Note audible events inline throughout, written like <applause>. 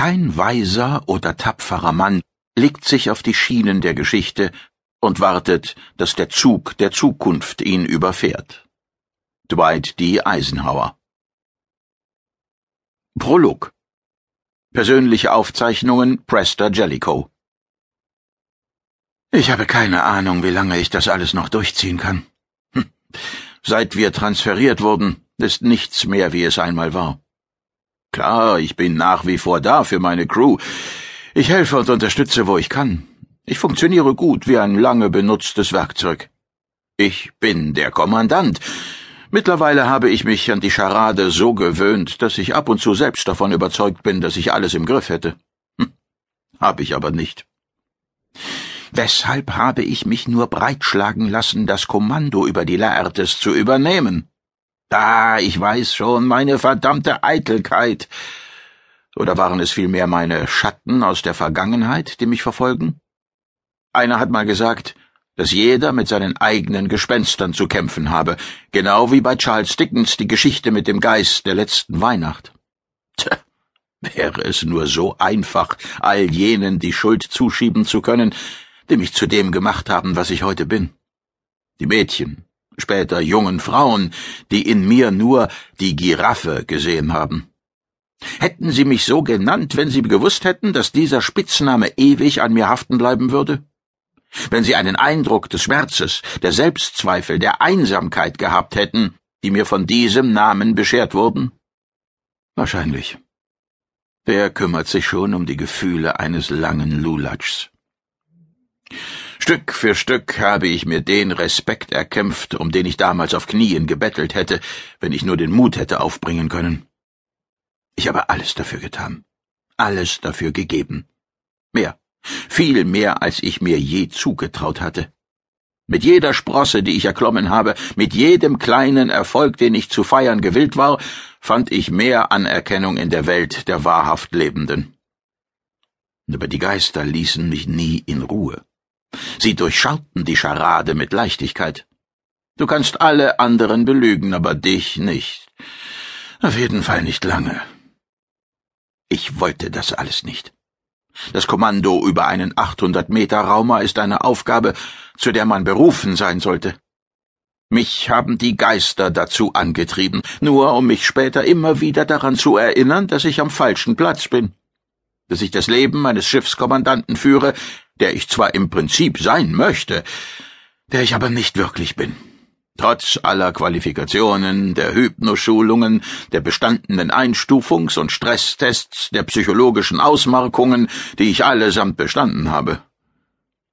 kein weiser oder tapferer Mann legt sich auf die Schienen der Geschichte und wartet, dass der Zug der Zukunft ihn überfährt. Dwight D. Eisenhower Prolog Persönliche Aufzeichnungen Prester Jellicoe Ich habe keine Ahnung, wie lange ich das alles noch durchziehen kann. Hm. Seit wir transferiert wurden, ist nichts mehr, wie es einmal war. Klar, ich bin nach wie vor da für meine Crew. Ich helfe und unterstütze, wo ich kann. Ich funktioniere gut wie ein lange benutztes Werkzeug. Ich bin der Kommandant. Mittlerweile habe ich mich an die Scharade so gewöhnt, dass ich ab und zu selbst davon überzeugt bin, dass ich alles im Griff hätte. Hm, hab ich aber nicht. Weshalb habe ich mich nur breitschlagen lassen, das Kommando über die Laertes zu übernehmen? Da, ich weiß schon, meine verdammte Eitelkeit. Oder waren es vielmehr meine Schatten aus der Vergangenheit, die mich verfolgen? Einer hat mal gesagt, dass jeder mit seinen eigenen Gespenstern zu kämpfen habe, genau wie bei Charles Dickens die Geschichte mit dem Geist der letzten Weihnacht. Tja, wäre es nur so einfach, all jenen die Schuld zuschieben zu können, die mich zu dem gemacht haben, was ich heute bin. Die Mädchen, später jungen Frauen, die in mir nur die Giraffe gesehen haben. Hätten sie mich so genannt, wenn sie gewusst hätten, dass dieser Spitzname ewig an mir haften bleiben würde? Wenn sie einen Eindruck des Schmerzes, der Selbstzweifel, der Einsamkeit gehabt hätten, die mir von diesem Namen beschert wurden? Wahrscheinlich. Wer kümmert sich schon um die Gefühle eines langen Lulatschs? Stück für Stück habe ich mir den Respekt erkämpft, um den ich damals auf Knien gebettelt hätte, wenn ich nur den Mut hätte aufbringen können. Ich habe alles dafür getan, alles dafür gegeben. Mehr, viel mehr, als ich mir je zugetraut hatte. Mit jeder Sprosse, die ich erklommen habe, mit jedem kleinen Erfolg, den ich zu feiern gewillt war, fand ich mehr Anerkennung in der Welt der wahrhaft Lebenden. Aber die Geister ließen mich nie in Ruhe. Sie durchschauten die Scharade mit Leichtigkeit. Du kannst alle anderen belügen, aber dich nicht. Auf jeden Fall nicht lange. Ich wollte das alles nicht. Das Kommando über einen 800 Meter Raumer ist eine Aufgabe, zu der man berufen sein sollte. Mich haben die Geister dazu angetrieben, nur um mich später immer wieder daran zu erinnern, dass ich am falschen Platz bin, dass ich das Leben meines Schiffskommandanten führe, der ich zwar im Prinzip sein möchte, der ich aber nicht wirklich bin. Trotz aller Qualifikationen, der Hypnoschulungen, der bestandenen Einstufungs- und Stresstests, der psychologischen Ausmarkungen, die ich allesamt bestanden habe.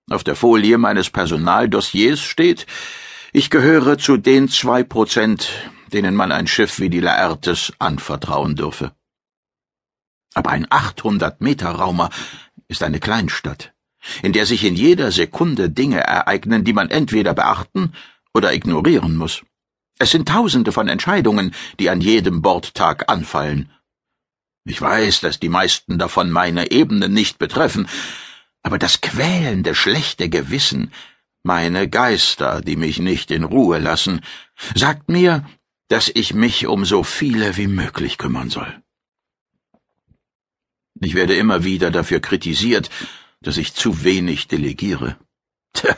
Auf der Folie meines Personaldossiers steht, ich gehöre zu den zwei Prozent, denen man ein Schiff wie die Laertes anvertrauen dürfe. Aber ein 800 Meter Raumer ist eine Kleinstadt in der sich in jeder Sekunde Dinge ereignen, die man entweder beachten oder ignorieren muss. Es sind Tausende von Entscheidungen, die an jedem Bordtag anfallen. Ich weiß, dass die meisten davon meine Ebene nicht betreffen, aber das quälende schlechte Gewissen, meine Geister, die mich nicht in Ruhe lassen, sagt mir, dass ich mich um so viele wie möglich kümmern soll. Ich werde immer wieder dafür kritisiert, dass ich zu wenig delegiere. Tja,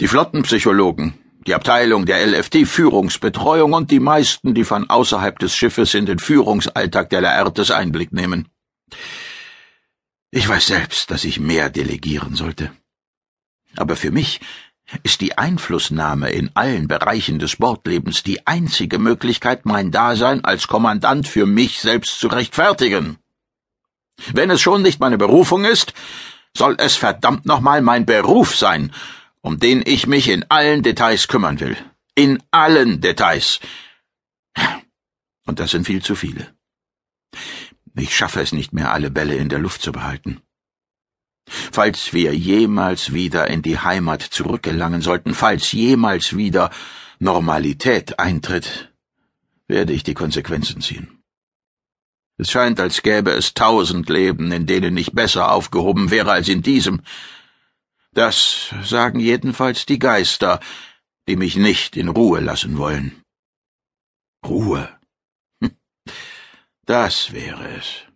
die Flottenpsychologen, die Abteilung der LFT Führungsbetreuung und die meisten, die von außerhalb des Schiffes in den Führungsalltag der Laertes Einblick nehmen. Ich weiß selbst, dass ich mehr delegieren sollte. Aber für mich ist die Einflussnahme in allen Bereichen des Bordlebens die einzige Möglichkeit, mein Dasein als Kommandant für mich selbst zu rechtfertigen. Wenn es schon nicht meine Berufung ist, soll es verdammt nochmal mein Beruf sein, um den ich mich in allen Details kümmern will. In allen Details. Und das sind viel zu viele. Ich schaffe es nicht mehr, alle Bälle in der Luft zu behalten. Falls wir jemals wieder in die Heimat zurückgelangen sollten, falls jemals wieder Normalität eintritt, werde ich die Konsequenzen ziehen. Es scheint, als gäbe es tausend Leben, in denen ich besser aufgehoben wäre als in diesem. Das sagen jedenfalls die Geister, die mich nicht in Ruhe lassen wollen. Ruhe. <laughs> Das wäre es.